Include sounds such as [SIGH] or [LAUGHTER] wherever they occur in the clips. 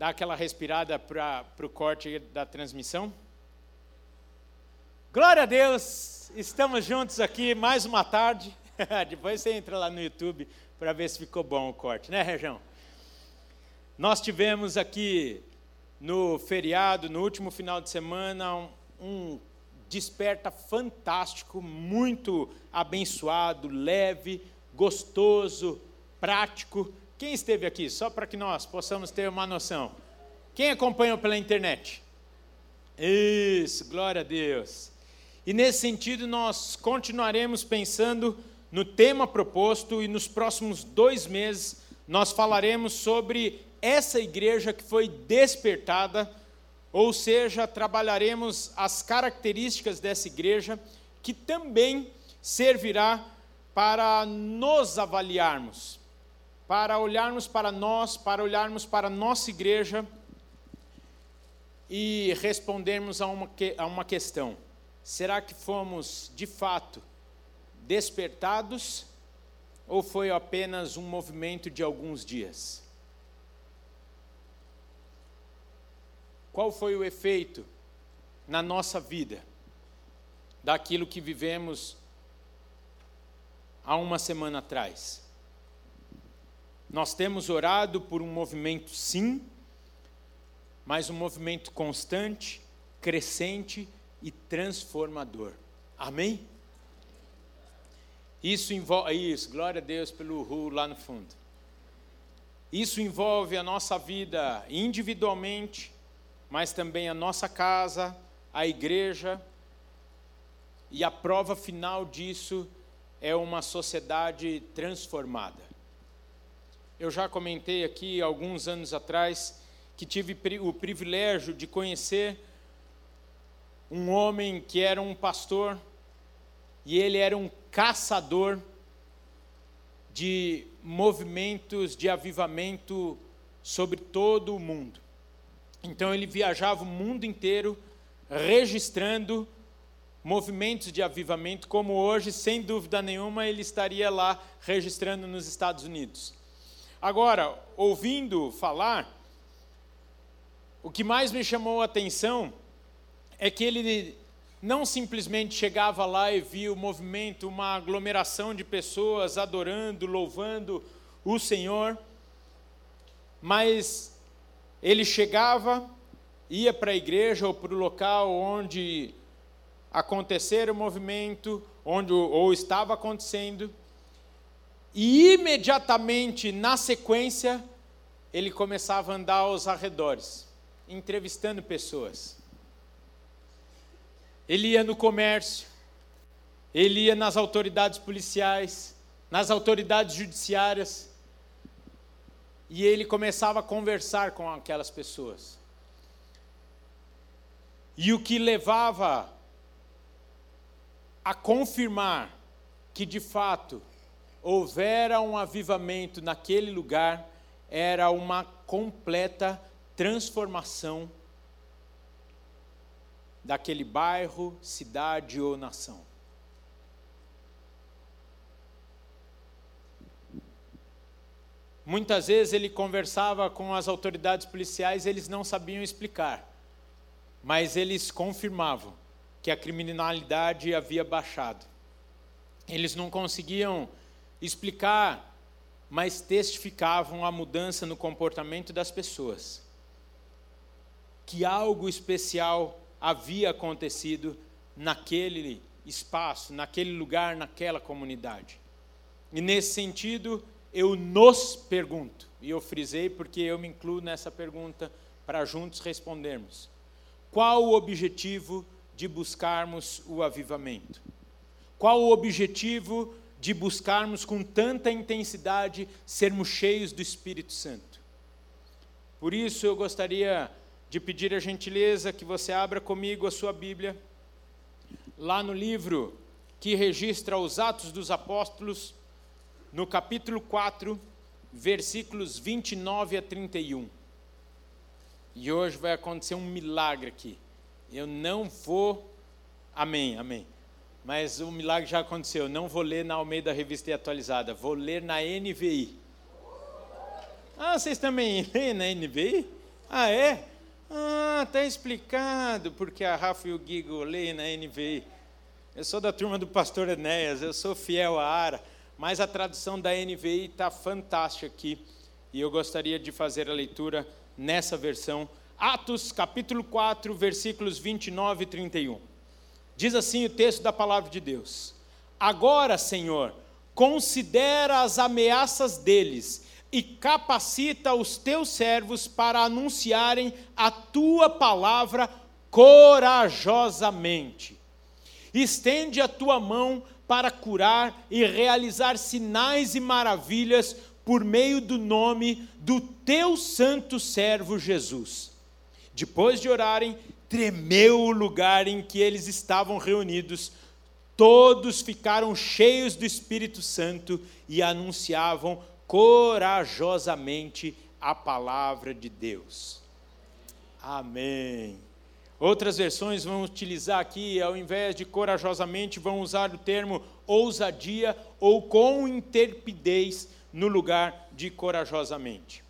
Dá aquela respirada para o corte da transmissão. Glória a Deus! Estamos juntos aqui mais uma tarde. [LAUGHS] Depois você entra lá no YouTube para ver se ficou bom o corte, né, Região? Nós tivemos aqui no feriado, no último final de semana, um, um desperta fantástico, muito abençoado, leve, gostoso, prático. Quem esteve aqui? Só para que nós possamos ter uma noção. Quem acompanhou pela internet? Isso, glória a Deus. E nesse sentido, nós continuaremos pensando no tema proposto e nos próximos dois meses nós falaremos sobre essa igreja que foi despertada, ou seja, trabalharemos as características dessa igreja que também servirá para nos avaliarmos, para olharmos para nós, para olharmos para a nossa igreja e respondermos a uma, a uma questão: será que fomos de fato despertados ou foi apenas um movimento de alguns dias? Qual foi o efeito na nossa vida daquilo que vivemos há uma semana atrás? Nós temos orado por um movimento, sim, mas um movimento constante, crescente e transformador. Amém? Isso envolve, isso, glória a Deus pelo Ru lá no fundo. Isso envolve a nossa vida individualmente, mas também a nossa casa, a igreja, e a prova final disso é uma sociedade transformada. Eu já comentei aqui alguns anos atrás que tive o privilégio de conhecer um homem que era um pastor e ele era um caçador de movimentos de avivamento sobre todo o mundo. Então ele viajava o mundo inteiro registrando movimentos de avivamento, como hoje, sem dúvida nenhuma, ele estaria lá registrando nos Estados Unidos. Agora, ouvindo falar, o que mais me chamou a atenção é que ele não simplesmente chegava lá e via o movimento, uma aglomeração de pessoas adorando, louvando o Senhor, mas ele chegava, ia para a igreja ou para o local onde acontecer o movimento, onde ou estava acontecendo, e imediatamente, na sequência, ele começava a andar aos arredores, entrevistando pessoas. Ele ia no comércio, ele ia nas autoridades policiais, nas autoridades judiciárias, e ele começava a conversar com aquelas pessoas. E o que levava a confirmar que de fato houvera um avivamento naquele lugar, era uma completa transformação daquele bairro, cidade ou nação. Muitas vezes ele conversava com as autoridades policiais, eles não sabiam explicar, mas eles confirmavam que a criminalidade havia baixado. Eles não conseguiam explicar, mas testificavam a mudança no comportamento das pessoas. Que algo especial havia acontecido naquele espaço, naquele lugar, naquela comunidade. E nesse sentido, eu nos pergunto, e eu frisei porque eu me incluo nessa pergunta para juntos respondermos: qual o objetivo de buscarmos o avivamento? Qual o objetivo de buscarmos com tanta intensidade sermos cheios do Espírito Santo. Por isso eu gostaria de pedir a gentileza que você abra comigo a sua Bíblia, lá no livro que registra os Atos dos Apóstolos, no capítulo 4, versículos 29 a 31. E hoje vai acontecer um milagre aqui. Eu não vou. Amém, amém mas o milagre já aconteceu. Não vou ler na Almeida Revista Atualizada, vou ler na NVI. Ah, vocês também [LAUGHS] leem na NVI? Ah, é? Ah, tá explicado porque a Rafa e o Guigo leem na NVI. Eu sou da turma do pastor Enéas, eu sou fiel à ARA, mas a tradução da NVI está fantástica aqui. E eu gostaria de fazer a leitura nessa versão. Atos, capítulo 4, versículos 29 e 31. Diz assim o texto da palavra de Deus: Agora, Senhor, considera as ameaças deles e capacita os teus servos para anunciarem a tua palavra corajosamente. Estende a tua mão para curar e realizar sinais e maravilhas por meio do nome do teu santo servo Jesus. Depois de orarem, tremeu o lugar em que eles estavam reunidos. Todos ficaram cheios do Espírito Santo e anunciavam corajosamente a palavra de Deus. Amém. Outras versões vão utilizar aqui, ao invés de corajosamente, vão usar o termo ousadia ou com interpidez no lugar de corajosamente.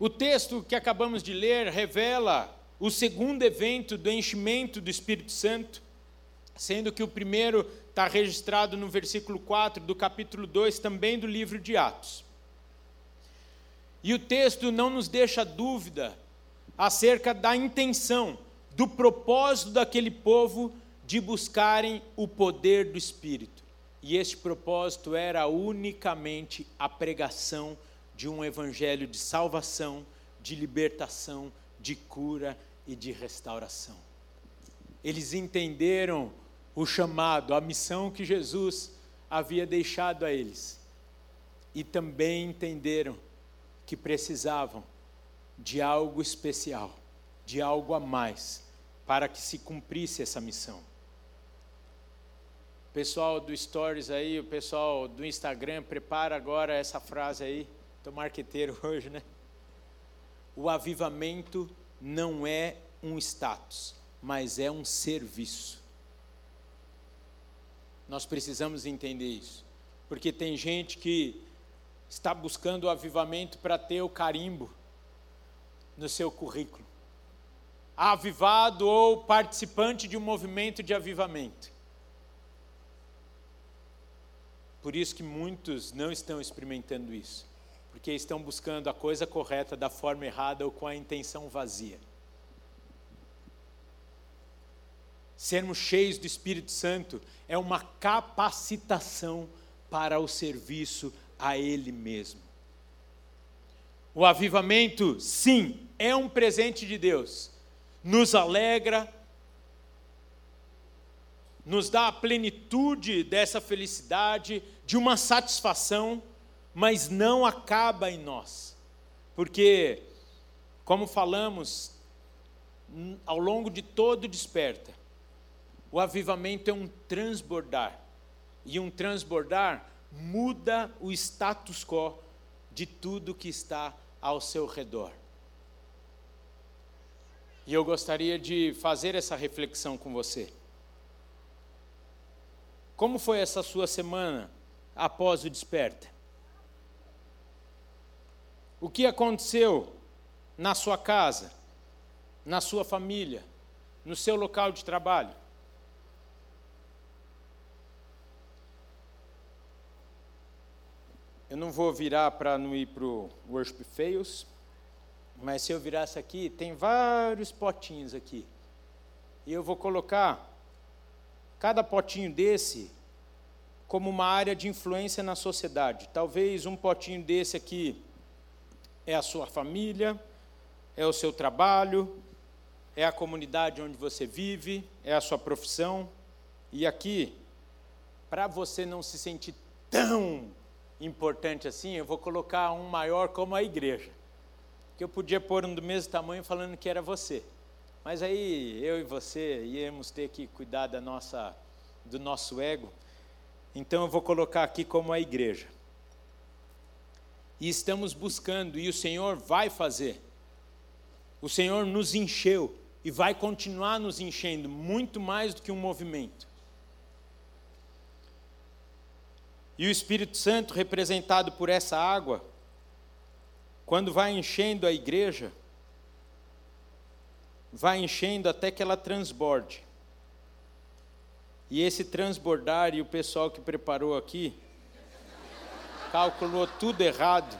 O texto que acabamos de ler revela o segundo evento do enchimento do Espírito Santo, sendo que o primeiro está registrado no versículo 4 do capítulo 2, também do livro de Atos. E o texto não nos deixa dúvida acerca da intenção, do propósito daquele povo de buscarem o poder do Espírito. E este propósito era unicamente a pregação de um evangelho de salvação, de libertação, de cura e de restauração. Eles entenderam o chamado, a missão que Jesus havia deixado a eles. E também entenderam que precisavam de algo especial, de algo a mais, para que se cumprisse essa missão. Pessoal do Stories aí, o pessoal do Instagram, prepara agora essa frase aí. Estou marqueteiro [LAUGHS] hoje, né? O avivamento não é um status, mas é um serviço. Nós precisamos entender isso. Porque tem gente que está buscando o avivamento para ter o carimbo no seu currículo. Avivado ou participante de um movimento de avivamento. Por isso que muitos não estão experimentando isso, porque estão buscando a coisa correta da forma errada ou com a intenção vazia. sermos cheios do Espírito Santo é uma capacitação para o serviço a Ele mesmo. O avivamento, sim, é um presente de Deus, nos alegra, nos dá a plenitude dessa felicidade, de uma satisfação, mas não acaba em nós, porque, como falamos ao longo de todo o desperta, o avivamento é um transbordar. E um transbordar muda o status quo de tudo que está ao seu redor. E eu gostaria de fazer essa reflexão com você. Como foi essa sua semana após o desperta? O que aconteceu na sua casa, na sua família, no seu local de trabalho? Eu não vou virar para não ir para o Worship Fails, mas se eu virasse aqui, tem vários potinhos aqui. E eu vou colocar cada potinho desse como uma área de influência na sociedade. Talvez um potinho desse aqui é a sua família, é o seu trabalho, é a comunidade onde você vive, é a sua profissão. E aqui, para você não se sentir tão importante assim, eu vou colocar um maior como a igreja. Que eu podia pôr um do mesmo tamanho falando que era você. Mas aí eu e você íamos ter que cuidar da nossa, do nosso ego. Então eu vou colocar aqui como a igreja. E estamos buscando, e o Senhor vai fazer. O Senhor nos encheu e vai continuar nos enchendo muito mais do que um movimento. E o Espírito Santo, representado por essa água, quando vai enchendo a igreja, vai enchendo até que ela transborde. E esse transbordar, e o pessoal que preparou aqui, calculou tudo errado.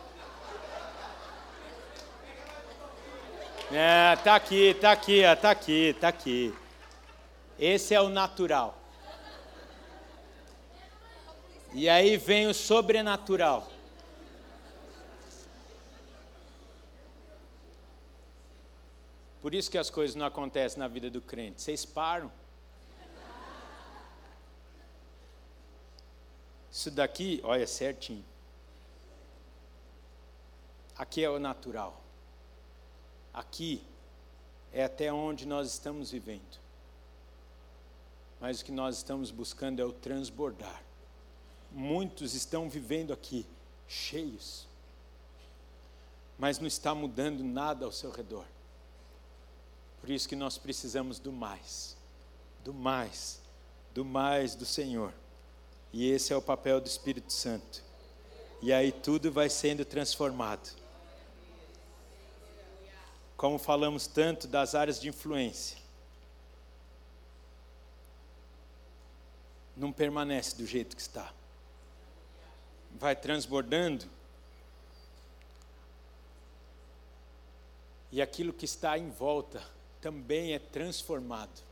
É, tá aqui, tá aqui, tá aqui, tá aqui. Esse é o natural. E aí vem o sobrenatural. Por isso que as coisas não acontecem na vida do crente. Vocês param. Isso daqui, olha certinho. Aqui é o natural. Aqui é até onde nós estamos vivendo. Mas o que nós estamos buscando é o transbordar. Muitos estão vivendo aqui cheios, mas não está mudando nada ao seu redor. Por isso que nós precisamos do mais, do mais, do mais do Senhor. E esse é o papel do Espírito Santo. E aí tudo vai sendo transformado. Como falamos tanto das áreas de influência, não permanece do jeito que está. Vai transbordando. E aquilo que está em volta também é transformado.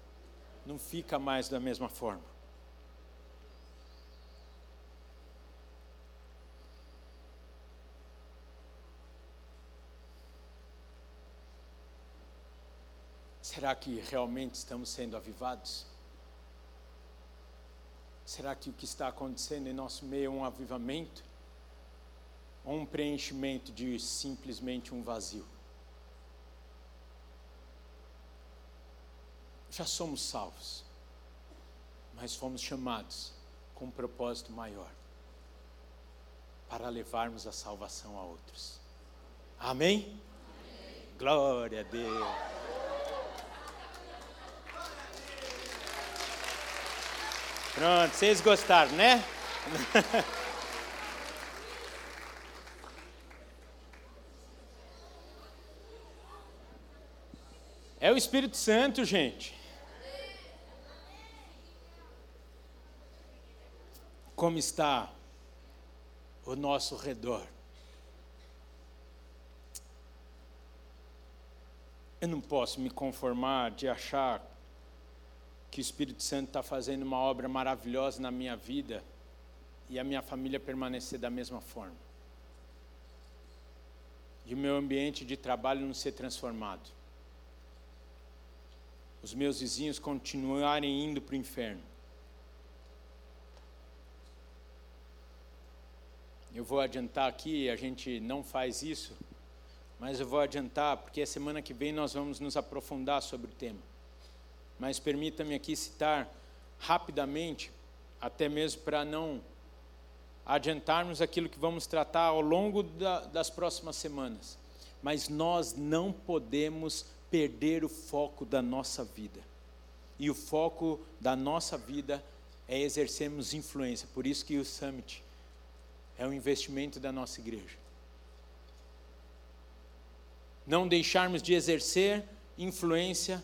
Não fica mais da mesma forma. Será que realmente estamos sendo avivados? Será que o que está acontecendo em nosso meio é um avivamento? Ou um preenchimento de simplesmente um vazio? Já somos salvos, mas fomos chamados com um propósito maior para levarmos a salvação a outros. Amém? Amém. Glória a Deus. Pronto, vocês gostaram, né? [LAUGHS] É o Espírito Santo, gente. Como está o nosso redor? Eu não posso me conformar de achar que o Espírito Santo está fazendo uma obra maravilhosa na minha vida e a minha família permanecer da mesma forma. E o meu ambiente de trabalho não ser transformado. Os meus vizinhos continuarem indo para o inferno. Eu vou adiantar aqui, a gente não faz isso, mas eu vou adiantar porque a semana que vem nós vamos nos aprofundar sobre o tema mas permita-me aqui citar rapidamente, até mesmo para não adiantarmos aquilo que vamos tratar ao longo da, das próximas semanas. Mas nós não podemos perder o foco da nossa vida. E o foco da nossa vida é exercermos influência. Por isso que o Summit é um investimento da nossa igreja. Não deixarmos de exercer influência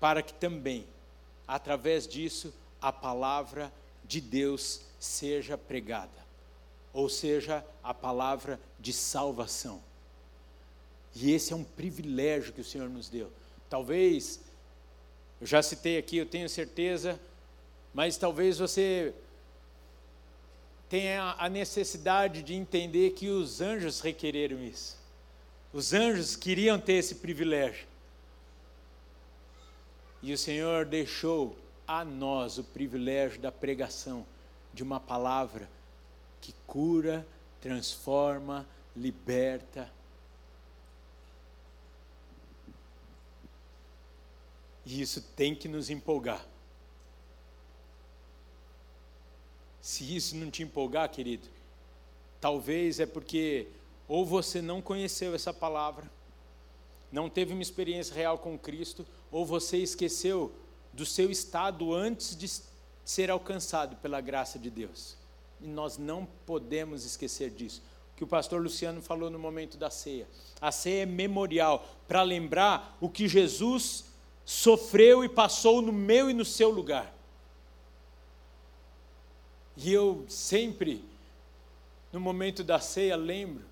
para que também, através disso, a palavra de Deus seja pregada, ou seja, a palavra de salvação. E esse é um privilégio que o Senhor nos deu. Talvez, eu já citei aqui, eu tenho certeza, mas talvez você tenha a necessidade de entender que os anjos requereram isso. Os anjos queriam ter esse privilégio. E o Senhor deixou a nós o privilégio da pregação de uma palavra que cura, transforma, liberta. E isso tem que nos empolgar. Se isso não te empolgar, querido, talvez é porque ou você não conheceu essa palavra, não teve uma experiência real com Cristo, ou você esqueceu do seu estado antes de ser alcançado pela graça de Deus. E nós não podemos esquecer disso. que o pastor Luciano falou no momento da ceia. A ceia é memorial para lembrar o que Jesus sofreu e passou no meu e no seu lugar. E eu sempre, no momento da ceia, lembro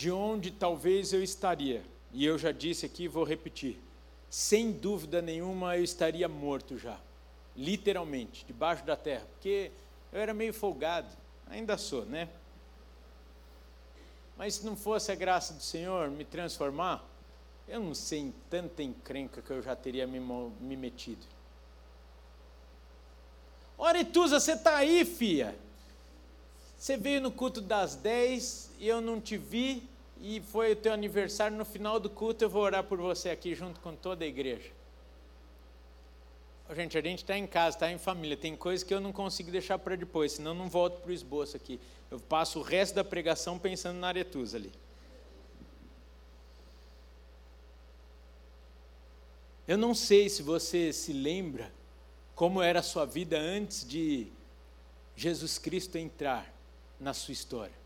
de onde talvez eu estaria. E eu já disse aqui, vou repetir. Sem dúvida nenhuma eu estaria morto já. Literalmente, debaixo da terra. Porque eu era meio folgado. Ainda sou, né? Mas se não fosse a graça do Senhor me transformar, eu não sei em tanta encrenca que eu já teria me, me metido. Ora, Etusa, você está aí, filha? Você veio no culto das 10 e eu não te vi, e foi o teu aniversário. No final do culto, eu vou orar por você aqui, junto com toda a igreja. Gente, a gente está em casa, está em família. Tem coisas que eu não consigo deixar para depois, senão eu não volto para o esboço aqui. Eu passo o resto da pregação pensando na aretusa ali. Eu não sei se você se lembra como era a sua vida antes de Jesus Cristo entrar na sua história.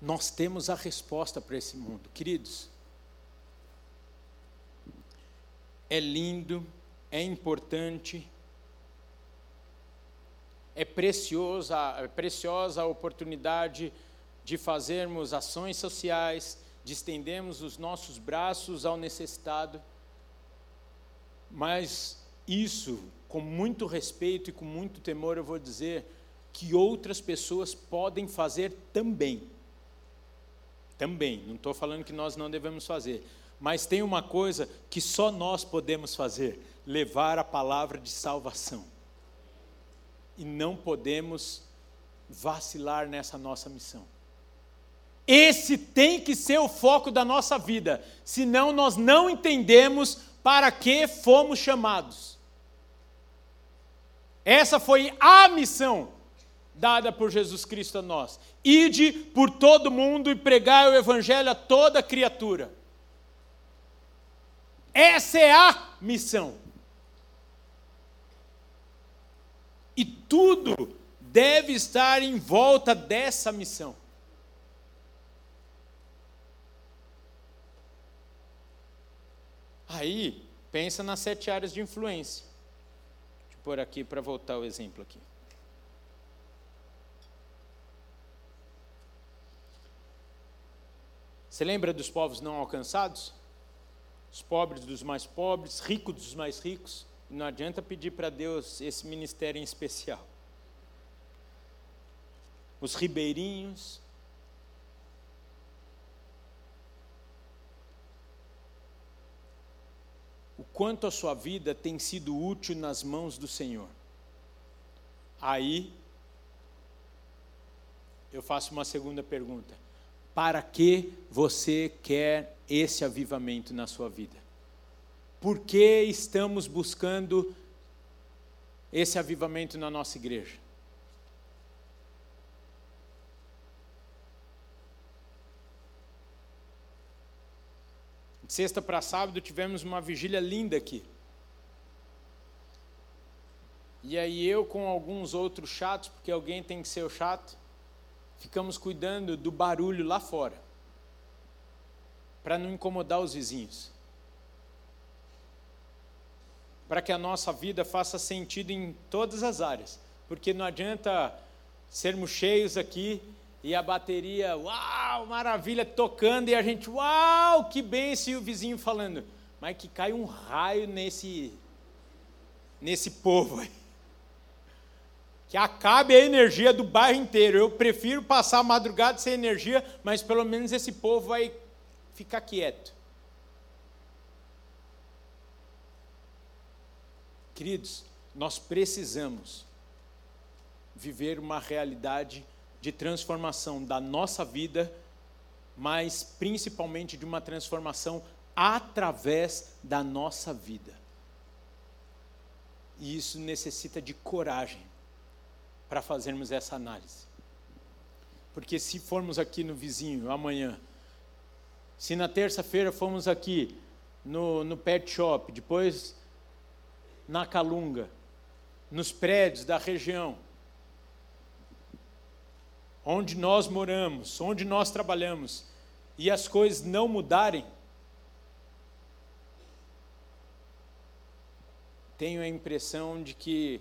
Nós temos a resposta para esse mundo, queridos. É lindo, é importante, é preciosa, é preciosa a oportunidade de fazermos ações sociais, de estendermos os nossos braços ao necessitado. Mas isso, com muito respeito e com muito temor, eu vou dizer que outras pessoas podem fazer também. Também, não estou falando que nós não devemos fazer, mas tem uma coisa que só nós podemos fazer: levar a palavra de salvação. E não podemos vacilar nessa nossa missão. Esse tem que ser o foco da nossa vida, senão nós não entendemos para que fomos chamados. Essa foi a missão dada por Jesus Cristo a nós. Ide por todo mundo e pregai o evangelho a toda criatura. Essa é a missão. E tudo deve estar em volta dessa missão. Aí, pensa nas sete áreas de influência. Deixa eu pôr aqui para voltar o exemplo aqui. Você lembra dos povos não alcançados? Os pobres dos mais pobres, ricos dos mais ricos. Não adianta pedir para Deus esse ministério em especial. Os ribeirinhos, o quanto a sua vida tem sido útil nas mãos do Senhor. Aí, eu faço uma segunda pergunta: para que você quer esse avivamento na sua vida? Por que estamos buscando esse avivamento na nossa igreja? Sexta para sábado tivemos uma vigília linda aqui. E aí eu com alguns outros chatos, porque alguém tem que ser o chato, ficamos cuidando do barulho lá fora, para não incomodar os vizinhos. Para que a nossa vida faça sentido em todas as áreas. Porque não adianta sermos cheios aqui e a bateria, uau, maravilha, tocando, e a gente, uau, que bênção, e o vizinho falando, mas que cai um raio nesse, nesse povo aí. Que acabe a energia do bairro inteiro. Eu prefiro passar a madrugada sem energia, mas pelo menos esse povo vai ficar quieto. Queridos, nós precisamos viver uma realidade de transformação da nossa vida, mas principalmente de uma transformação através da nossa vida. E isso necessita de coragem para fazermos essa análise. Porque se formos aqui no vizinho amanhã, Se na terça-feira fomos aqui no, no pet shop, depois na Calunga, nos prédios da região, onde nós moramos, onde nós trabalhamos, e as coisas não mudarem, tenho a impressão de que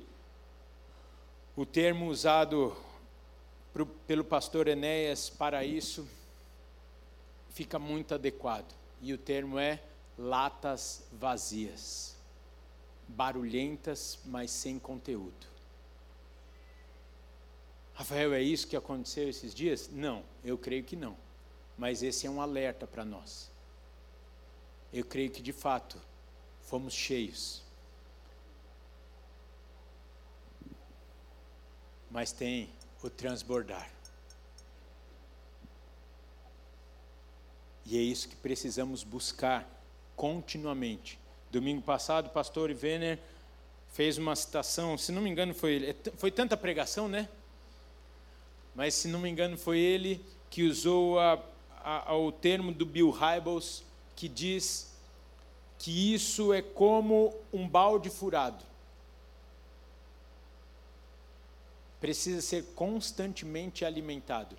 o termo usado pro, pelo pastor Enéas para isso fica muito adequado. E o termo é latas vazias, barulhentas, mas sem conteúdo. Rafael, é isso que aconteceu esses dias? Não, eu creio que não. Mas esse é um alerta para nós. Eu creio que de fato fomos cheios. Mas tem o transbordar. E é isso que precisamos buscar continuamente. Domingo passado, o pastor Ivener fez uma citação, se não me engano foi é foi tanta pregação, né? Mas se não me engano foi ele que usou a, a, o termo do Bill Hybels, que diz que isso é como um balde furado. Precisa ser constantemente alimentado.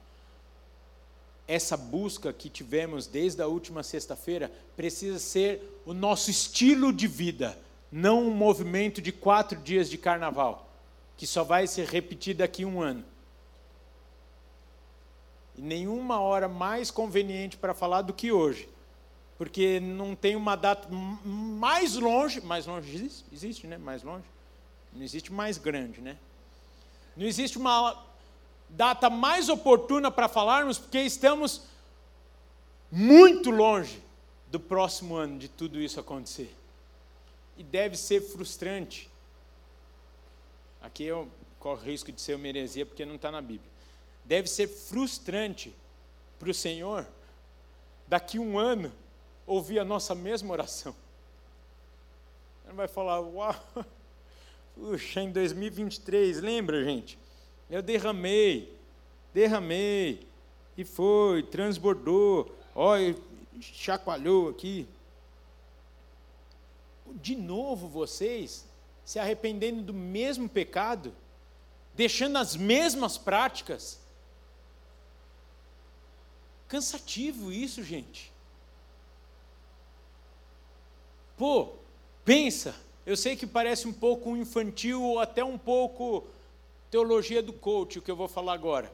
Essa busca que tivemos desde a última sexta-feira precisa ser o nosso estilo de vida, não um movimento de quatro dias de carnaval, que só vai ser repetido daqui a um ano. E nenhuma hora mais conveniente para falar do que hoje. Porque não tem uma data mais longe, mais longe existe, existe, né? Mais longe. Não existe mais grande, né? Não existe uma data mais oportuna para falarmos, porque estamos muito longe do próximo ano de tudo isso acontecer. E deve ser frustrante. Aqui eu corro risco de ser uma heresia porque não está na Bíblia deve ser frustrante para o Senhor, daqui um ano, ouvir a nossa mesma oração. Ele vai falar, uau, puxa, em 2023, lembra, gente? Eu derramei, derramei, e foi, transbordou, olha, chacoalhou aqui. De novo vocês se arrependendo do mesmo pecado, deixando as mesmas práticas, Cansativo isso, gente. Pô, pensa. Eu sei que parece um pouco infantil ou até um pouco teologia do coach, o que eu vou falar agora.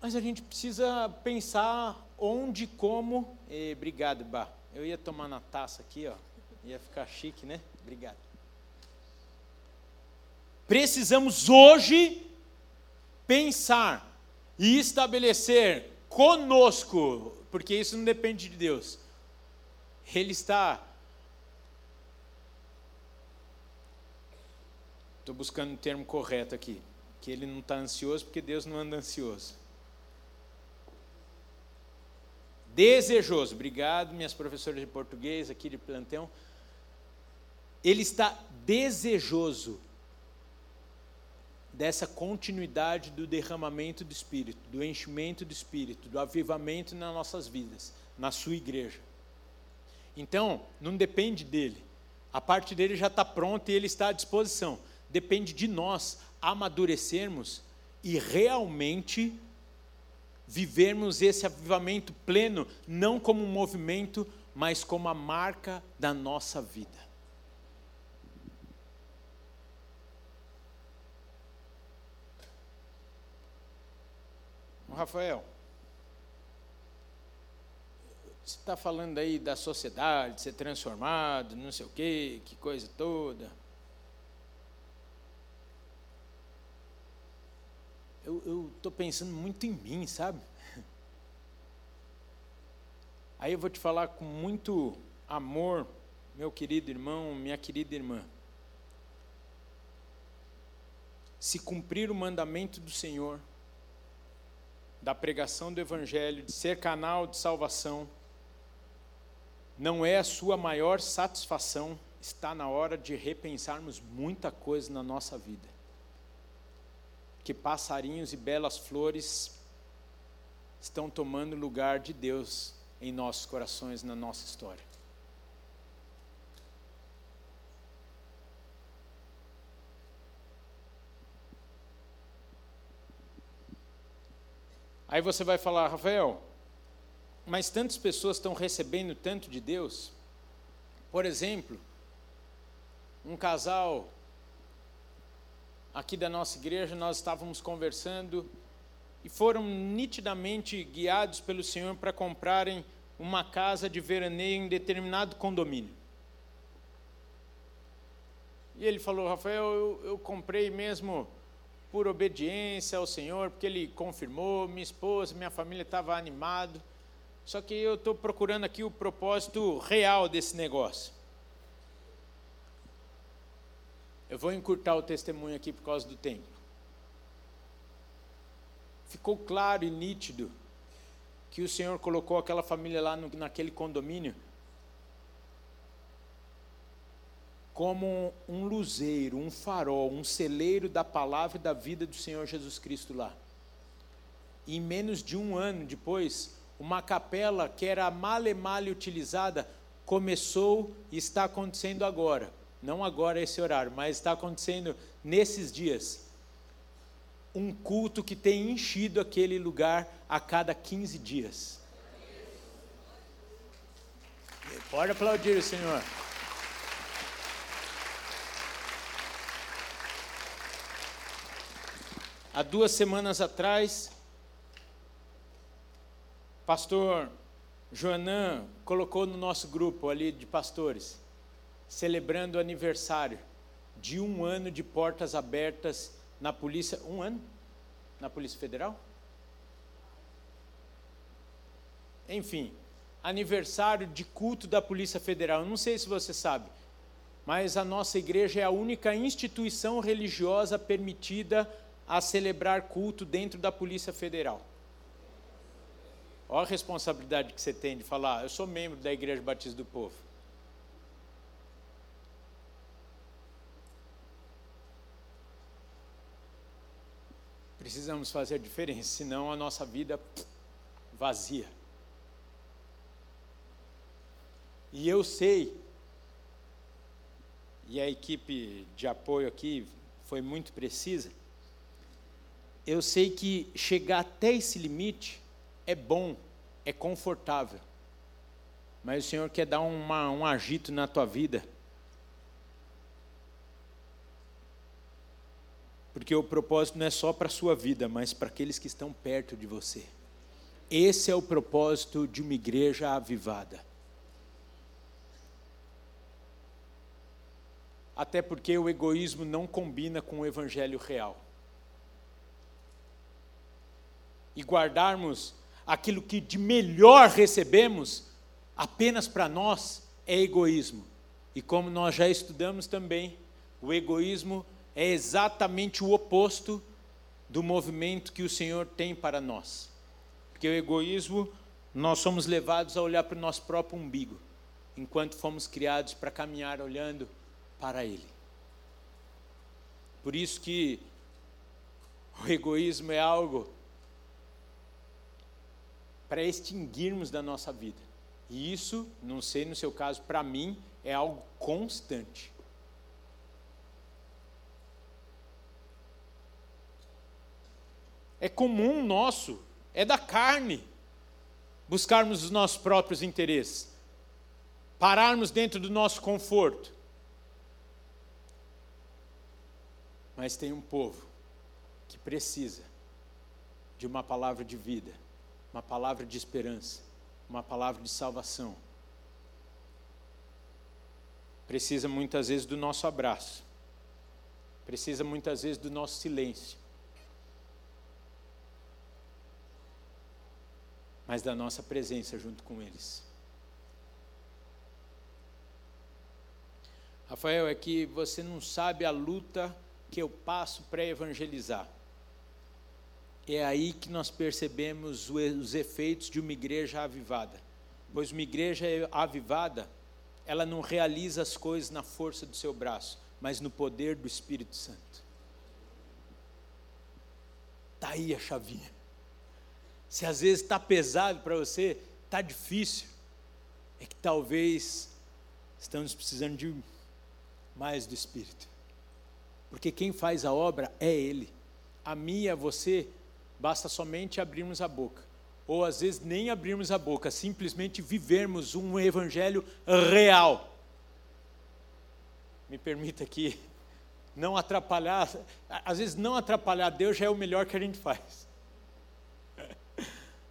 Mas a gente precisa pensar onde, como. E, obrigado, Bah. Eu ia tomar na taça aqui, ó. Ia ficar chique, né? Obrigado. Precisamos hoje pensar e estabelecer conosco, porque isso não depende de Deus. Ele está. Estou buscando o termo correto aqui. Que ele não está ansioso porque Deus não anda ansioso. Desejoso. Obrigado, minhas professoras de português aqui de plantão. Ele está desejoso dessa continuidade do derramamento do Espírito, do enchimento do Espírito, do avivamento nas nossas vidas, na sua igreja. Então, não depende dele. A parte dele já está pronta e ele está à disposição. Depende de nós amadurecermos e realmente vivermos esse avivamento pleno, não como um movimento, mas como a marca da nossa vida. Rafael, você está falando aí da sociedade, ser transformado, não sei o quê, que coisa toda. Eu estou pensando muito em mim, sabe? [LAUGHS] Aí eu vou te falar com muito amor, meu querido irmão, minha querida irmã. Se cumprir o mandamento do Senhor, da pregação do Evangelho, de ser canal de salvação, não é a sua maior satisfação, está na hora de repensarmos muita coisa na nossa vida. Que passarinhos e belas flores estão tomando lugar de Deus em nossos corações, na nossa história. Aí você vai falar, Rafael, mas tantas pessoas estão recebendo tanto de Deus. Por exemplo, um casal aqui da nossa igreja, nós estávamos conversando e foram nitidamente guiados pelo Senhor para comprarem uma casa de veraneio em determinado condomínio. E ele falou, Rafael, eu, eu comprei mesmo por obediência ao Senhor, porque Ele confirmou, minha esposa, minha família estava animado. Só que eu estou procurando aqui o propósito real desse negócio. Eu vou encurtar o testemunho aqui por causa do tempo. Ficou claro e nítido que o Senhor colocou aquela família lá no, naquele condomínio como um luzeiro, um farol, um celeiro da palavra e da vida do Senhor Jesus Cristo lá. E em menos de um ano depois, uma capela que era male male utilizada começou e está acontecendo agora. Não agora esse horário, mas está acontecendo nesses dias. Um culto que tem enchido aquele lugar a cada 15 dias. Pode aplaudir o Senhor. Há duas semanas atrás, pastor Joanã colocou no nosso grupo ali de pastores, celebrando o aniversário de um ano de portas abertas na polícia. Um ano? Na Polícia Federal? Enfim, aniversário de culto da Polícia Federal. não sei se você sabe, mas a nossa igreja é a única instituição religiosa permitida a celebrar culto dentro da Polícia Federal. Olha a responsabilidade que você tem de falar, eu sou membro da Igreja Batista do Povo. Precisamos fazer diferença, senão a nossa vida vazia. E eu sei, e a equipe de apoio aqui foi muito precisa, eu sei que chegar até esse limite é bom, é confortável. Mas o Senhor quer dar uma, um agito na tua vida. Porque o propósito não é só para a sua vida, mas para aqueles que estão perto de você. Esse é o propósito de uma igreja avivada. Até porque o egoísmo não combina com o evangelho real. E guardarmos aquilo que de melhor recebemos apenas para nós é egoísmo. E como nós já estudamos também, o egoísmo é exatamente o oposto do movimento que o Senhor tem para nós. Porque o egoísmo, nós somos levados a olhar para o nosso próprio umbigo, enquanto fomos criados para caminhar olhando para Ele. Por isso que o egoísmo é algo para extinguirmos da nossa vida. E isso, não sei no seu caso, para mim é algo constante. É comum nosso, é da carne, buscarmos os nossos próprios interesses, pararmos dentro do nosso conforto. Mas tem um povo que precisa de uma palavra de vida uma palavra de esperança, uma palavra de salvação. Precisa muitas vezes do nosso abraço, precisa muitas vezes do nosso silêncio, mas da nossa presença junto com eles. Rafael, é que você não sabe a luta que eu passo para evangelizar é aí que nós percebemos os efeitos de uma igreja avivada. Pois uma igreja avivada, ela não realiza as coisas na força do seu braço, mas no poder do Espírito Santo. Está aí a chavinha. se às vezes está pesado para você, está difícil, é que talvez estamos precisando de mais do Espírito. Porque quem faz a obra é Ele. A minha, você, basta somente abrirmos a boca. Ou às vezes nem abrirmos a boca, simplesmente vivermos um evangelho real. Me permita aqui não atrapalhar, às vezes não atrapalhar Deus já é o melhor que a gente faz. [LAUGHS]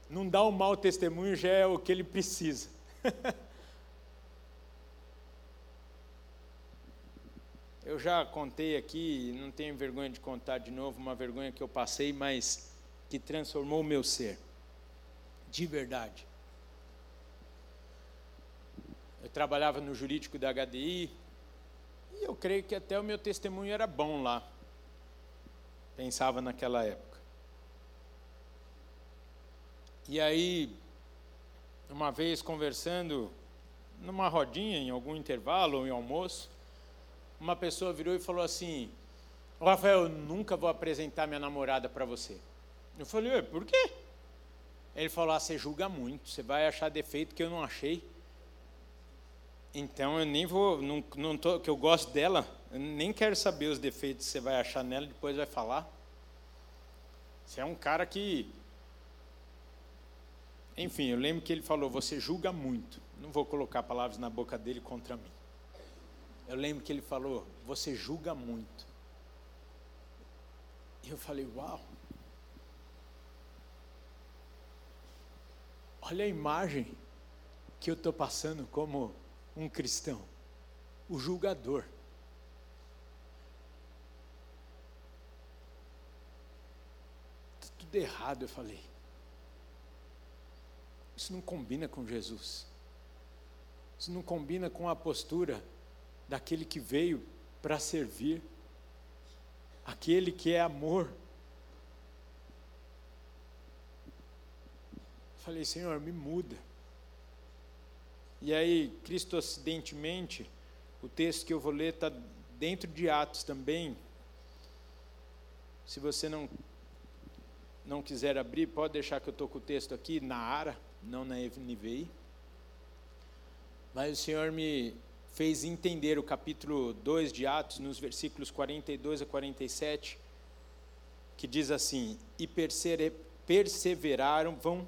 Não dar um mau testemunho já é o que ele precisa. [LAUGHS] Eu já contei aqui, não tenho vergonha de contar de novo, uma vergonha que eu passei, mas que transformou o meu ser. De verdade. Eu trabalhava no jurídico da HDI e eu creio que até o meu testemunho era bom lá. Pensava naquela época. E aí, uma vez conversando numa rodinha, em algum intervalo ou em almoço, uma pessoa virou e falou assim: Rafael, eu nunca vou apresentar minha namorada para você. Eu falei: por quê? Ele falou: ah, você julga muito, você vai achar defeito que eu não achei. Então eu nem vou, não, não tô, que eu gosto dela, eu nem quero saber os defeitos que você vai achar nela, depois vai falar. Você é um cara que. Enfim, eu lembro que ele falou: você julga muito. Não vou colocar palavras na boca dele contra mim. Eu lembro que ele falou: Você julga muito. E eu falei: Uau. Olha a imagem que eu estou passando como um cristão, o julgador. Está tudo errado, eu falei. Isso não combina com Jesus. Isso não combina com a postura daquele que veio para servir, aquele que é amor. Falei, Senhor, me muda. E aí, Cristo acidentemente, o texto que eu vou ler está dentro de Atos também. Se você não, não quiser abrir, pode deixar que eu estou com o texto aqui, na ARA, não na NVI. Mas o Senhor me fez entender o capítulo 2 de Atos, nos versículos 42 a 47, que diz assim: E perseveraram vão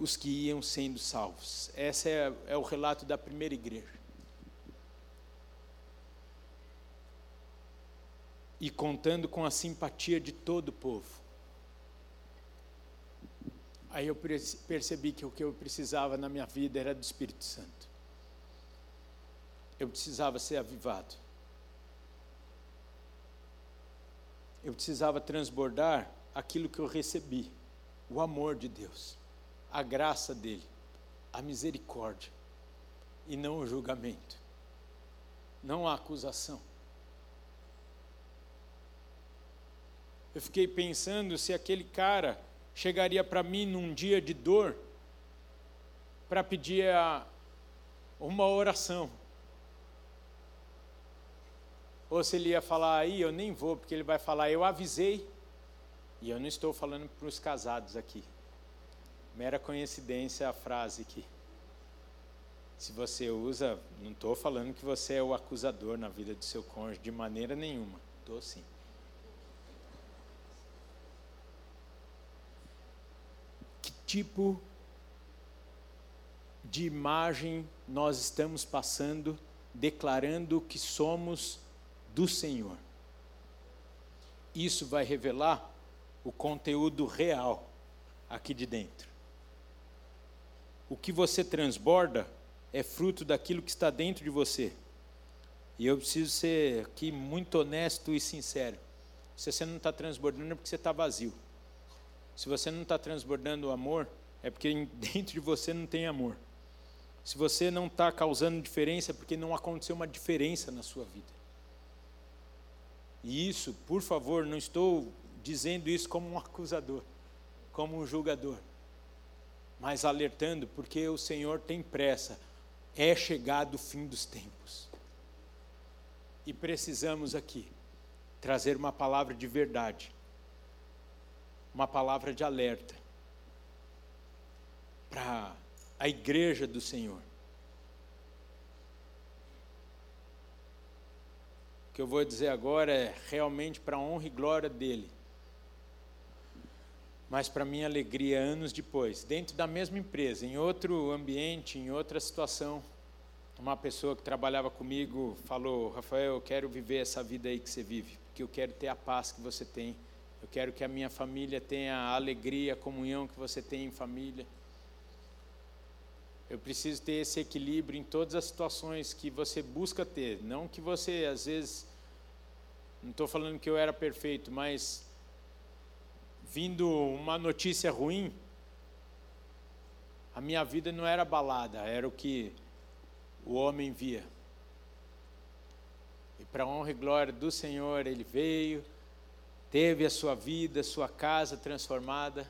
os que iam sendo salvos. Esse é, é o relato da primeira igreja. E contando com a simpatia de todo o povo. Aí eu percebi que o que eu precisava na minha vida era do Espírito Santo eu precisava ser avivado. Eu precisava transbordar aquilo que eu recebi, o amor de Deus, a graça dele, a misericórdia, e não o julgamento, não a acusação. Eu fiquei pensando se aquele cara chegaria para mim num dia de dor para pedir a, uma oração ou se ele ia falar aí, eu nem vou, porque ele vai falar, eu avisei. E eu não estou falando para os casados aqui. Mera coincidência a frase aqui. Se você usa, não estou falando que você é o acusador na vida do seu cônjuge, de maneira nenhuma. Estou sim. Que tipo de imagem nós estamos passando, declarando que somos do Senhor. Isso vai revelar o conteúdo real aqui de dentro. O que você transborda é fruto daquilo que está dentro de você. E eu preciso ser aqui muito honesto e sincero. Se você não está transbordando é porque você está vazio. Se você não está transbordando o amor, é porque [LAUGHS] dentro de você não tem amor. Se você não está causando diferença, é porque não aconteceu uma diferença na sua vida. E isso, por favor, não estou dizendo isso como um acusador, como um julgador, mas alertando, porque o Senhor tem pressa, é chegado o fim dos tempos. E precisamos aqui trazer uma palavra de verdade, uma palavra de alerta para a igreja do Senhor. O que eu vou dizer agora é realmente para a honra e glória dele. Mas para minha alegria, anos depois, dentro da mesma empresa, em outro ambiente, em outra situação, uma pessoa que trabalhava comigo falou: Rafael, eu quero viver essa vida aí que você vive, porque eu quero ter a paz que você tem, eu quero que a minha família tenha a alegria, a comunhão que você tem em família. Eu preciso ter esse equilíbrio em todas as situações que você busca ter. Não que você, às vezes, não estou falando que eu era perfeito, mas vindo uma notícia ruim, a minha vida não era balada, era o que o homem via. E para honra e glória do Senhor, ele veio, teve a sua vida, sua casa transformada.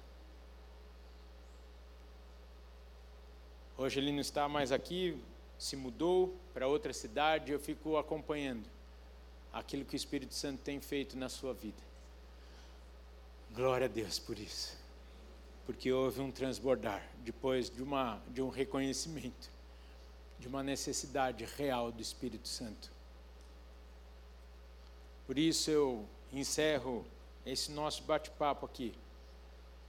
Hoje ele não está mais aqui, se mudou para outra cidade, eu fico acompanhando aquilo que o Espírito Santo tem feito na sua vida. Glória a Deus por isso. Porque houve um transbordar depois de, uma, de um reconhecimento, de uma necessidade real do Espírito Santo. Por isso eu encerro esse nosso bate-papo aqui,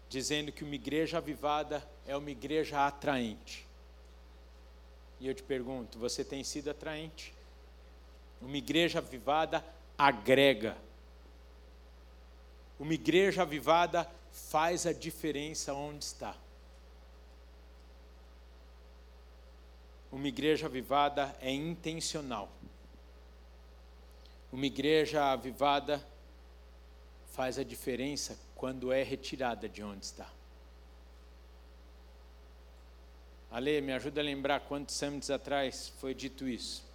dizendo que uma igreja avivada é uma igreja atraente. E eu te pergunto: você tem sido atraente? Uma igreja avivada agrega. Uma igreja avivada faz a diferença onde está. Uma igreja avivada é intencional. Uma igreja avivada faz a diferença quando é retirada de onde está. Ale, me ajuda a lembrar quantos summits atrás foi dito isso.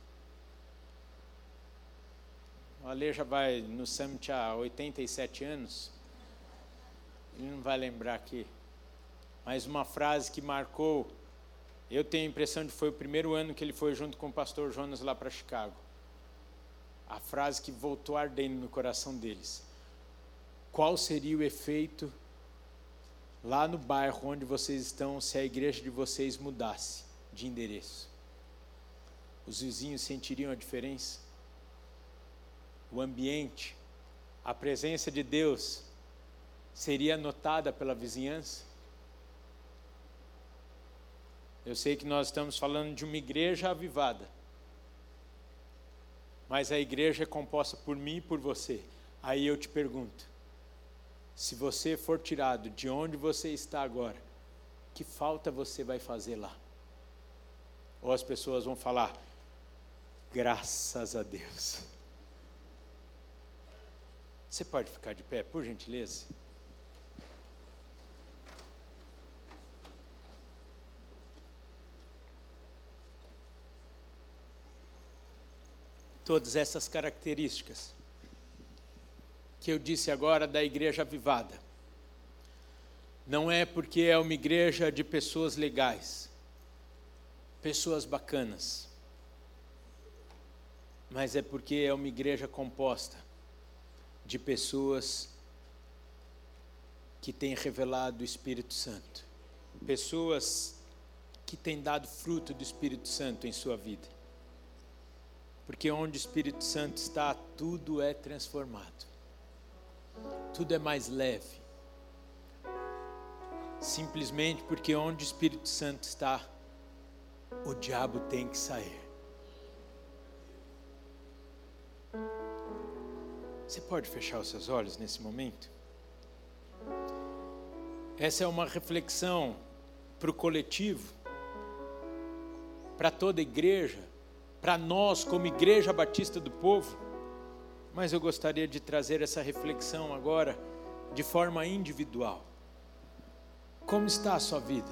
O Ale já vai no summit há 87 anos. Ele não vai lembrar aqui. Mas uma frase que marcou, eu tenho a impressão de que foi o primeiro ano que ele foi junto com o pastor Jonas lá para Chicago. A frase que voltou ardendo no coração deles. Qual seria o efeito lá no bairro onde vocês estão, se a igreja de vocês mudasse de endereço? Os vizinhos sentiriam a diferença? O ambiente, a presença de Deus seria notada pela vizinhança? Eu sei que nós estamos falando de uma igreja avivada, mas a igreja é composta por mim e por você. Aí eu te pergunto: se você for tirado de onde você está agora, que falta você vai fazer lá? Ou as pessoas vão falar, graças a Deus. Você pode ficar de pé, por gentileza? Todas essas características que eu disse agora da igreja avivada. Não é porque é uma igreja de pessoas legais, pessoas bacanas, mas é porque é uma igreja composta de pessoas que têm revelado o Espírito Santo, pessoas que têm dado fruto do Espírito Santo em sua vida. Porque onde o Espírito Santo está, tudo é transformado tudo é mais leve. Simplesmente porque onde o Espírito Santo está, o diabo tem que sair. Você pode fechar os seus olhos nesse momento? Essa é uma reflexão para o coletivo, para toda a igreja, para nós, como Igreja Batista do Povo. Mas eu gostaria de trazer essa reflexão agora de forma individual. Como está a sua vida?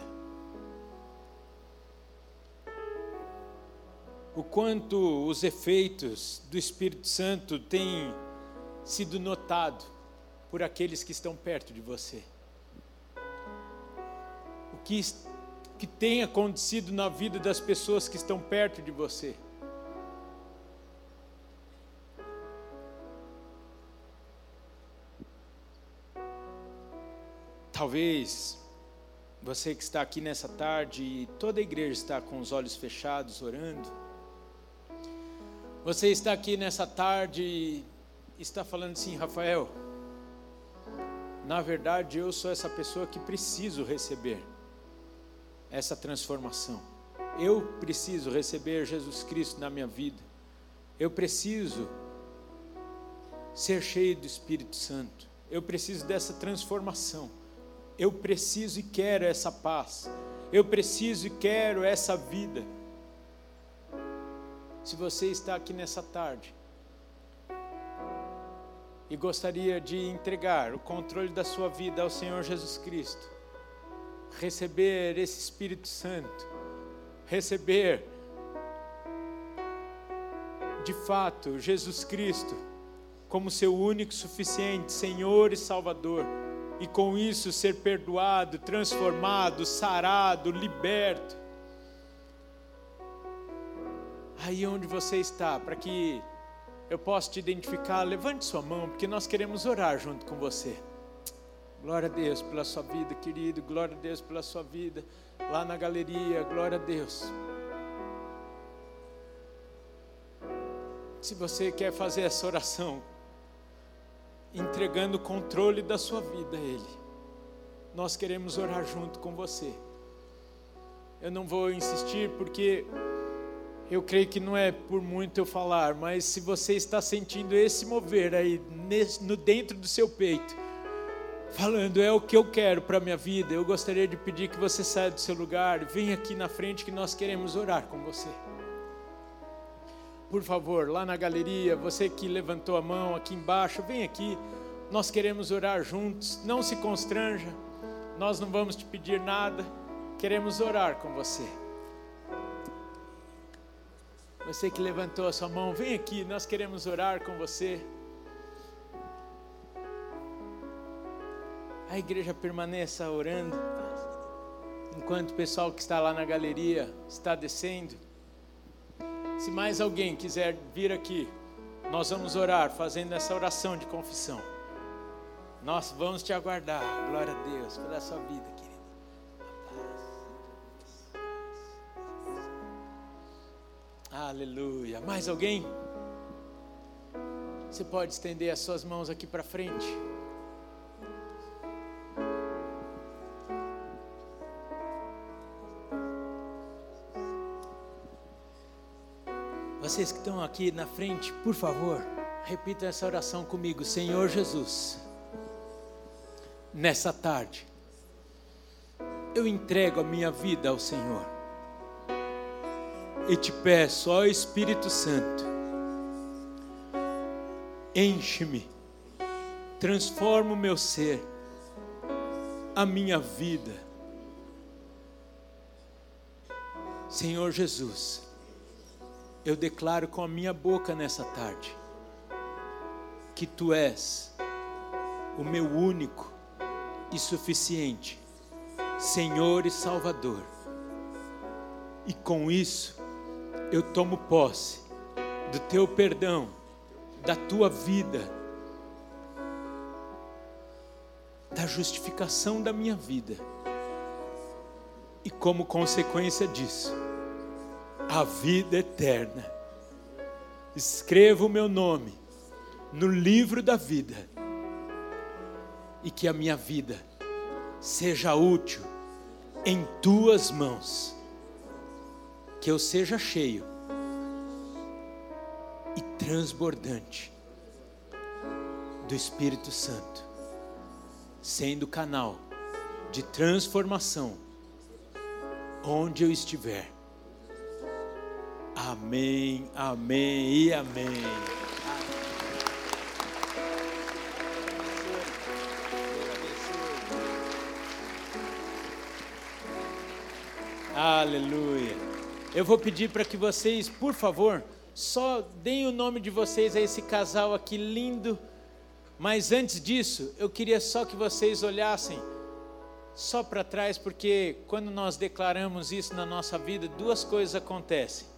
O quanto os efeitos do Espírito Santo têm sido notado por aqueles que estão perto de você. O que, que tem acontecido na vida das pessoas que estão perto de você. Talvez você que está aqui nessa tarde e toda a igreja está com os olhos fechados orando. Você está aqui nessa tarde está falando assim, Rafael, na verdade eu sou essa pessoa que preciso receber essa transformação. Eu preciso receber Jesus Cristo na minha vida. Eu preciso ser cheio do Espírito Santo. Eu preciso dessa transformação. Eu preciso e quero essa paz. Eu preciso e quero essa vida. Se você está aqui nessa tarde, e gostaria de entregar o controle da sua vida ao Senhor Jesus Cristo, receber esse Espírito Santo, receber de fato Jesus Cristo como seu único suficiente Senhor e Salvador, e com isso ser perdoado, transformado, sarado, liberto. Aí onde você está, para que eu posso te identificar, levante sua mão, porque nós queremos orar junto com você. Glória a Deus pela sua vida, querido. Glória a Deus pela sua vida. Lá na galeria, glória a Deus. Se você quer fazer essa oração, entregando o controle da sua vida a Ele, nós queremos orar junto com você. Eu não vou insistir porque eu creio que não é por muito eu falar, mas se você está sentindo esse mover aí no dentro do seu peito, falando é o que eu quero para minha vida, eu gostaria de pedir que você saia do seu lugar venha aqui na frente que nós queremos orar com você. Por favor, lá na galeria, você que levantou a mão aqui embaixo, vem aqui. Nós queremos orar juntos. Não se constranja. Nós não vamos te pedir nada. Queremos orar com você. Você que levantou a sua mão, vem aqui, nós queremos orar com você. A igreja permaneça orando, enquanto o pessoal que está lá na galeria está descendo. Se mais alguém quiser vir aqui, nós vamos orar, fazendo essa oração de confissão. Nós vamos te aguardar, glória a Deus, pela sua vida. Aleluia. Mais alguém? Você pode estender as suas mãos aqui para frente. Vocês que estão aqui na frente, por favor, repitam essa oração comigo. Senhor Jesus, nessa tarde, eu entrego a minha vida ao Senhor e te peço, ó Espírito Santo, enche-me, transforma o meu ser, a minha vida. Senhor Jesus, eu declaro com a minha boca nessa tarde que tu és o meu único e suficiente Senhor e Salvador. E com isso, eu tomo posse do teu perdão, da tua vida, da justificação da minha vida. E como consequência disso, a vida eterna. Escreva o meu nome no livro da vida e que a minha vida seja útil em tuas mãos que eu seja cheio e transbordante do Espírito Santo, sendo canal de transformação onde eu estiver. Amém, amém e amém. Aleluia. Eu vou pedir para que vocês, por favor, só deem o nome de vocês a esse casal aqui lindo. Mas antes disso, eu queria só que vocês olhassem só para trás, porque quando nós declaramos isso na nossa vida, duas coisas acontecem.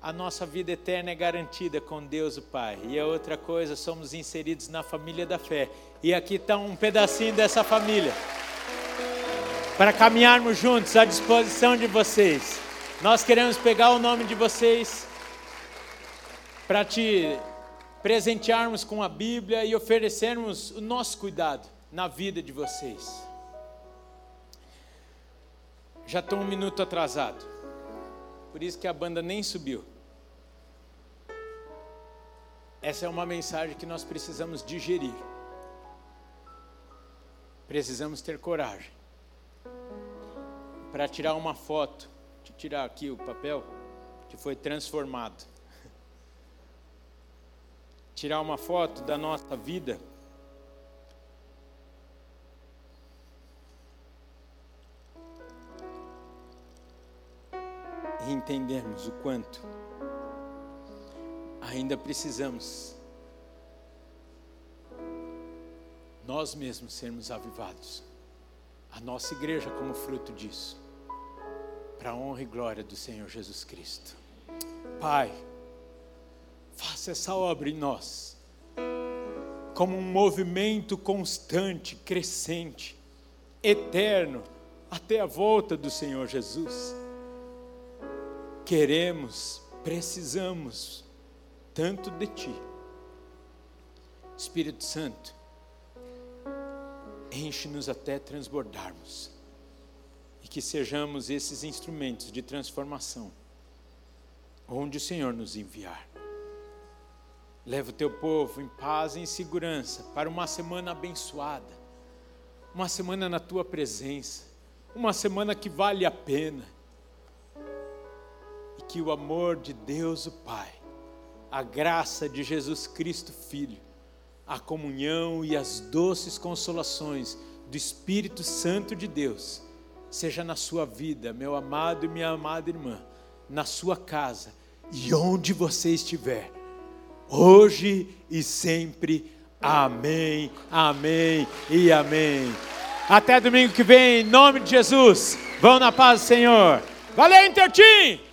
A nossa vida eterna é garantida com Deus o Pai, e a outra coisa, somos inseridos na família da fé. E aqui está um pedacinho dessa família para caminharmos juntos à disposição de vocês. Nós queremos pegar o nome de vocês para te presentearmos com a Bíblia e oferecermos o nosso cuidado na vida de vocês. Já estou um minuto atrasado, por isso que a banda nem subiu. Essa é uma mensagem que nós precisamos digerir. Precisamos ter coragem para tirar uma foto. Tirar aqui o papel que foi transformado. Tirar uma foto da nossa vida. E entendermos o quanto ainda precisamos nós mesmos sermos avivados a nossa igreja como fruto disso, para a honra e glória do Senhor Jesus Cristo. Pai, faça essa obra em nós, como um movimento constante, crescente, eterno, até a volta do Senhor Jesus. Queremos, precisamos tanto de Ti. Espírito Santo, enche-nos até transbordarmos. E que sejamos esses instrumentos de transformação, onde o Senhor nos enviar. Leva o teu povo em paz e em segurança para uma semana abençoada, uma semana na tua presença, uma semana que vale a pena. E que o amor de Deus, o Pai, a graça de Jesus Cristo, Filho, a comunhão e as doces consolações do Espírito Santo de Deus, seja na sua vida, meu amado e minha amada irmã, na sua casa e onde você estiver, hoje e sempre. Amém, amém e amém. Até domingo que vem, em nome de Jesus. Vão na paz Senhor. Valeu, Intertim!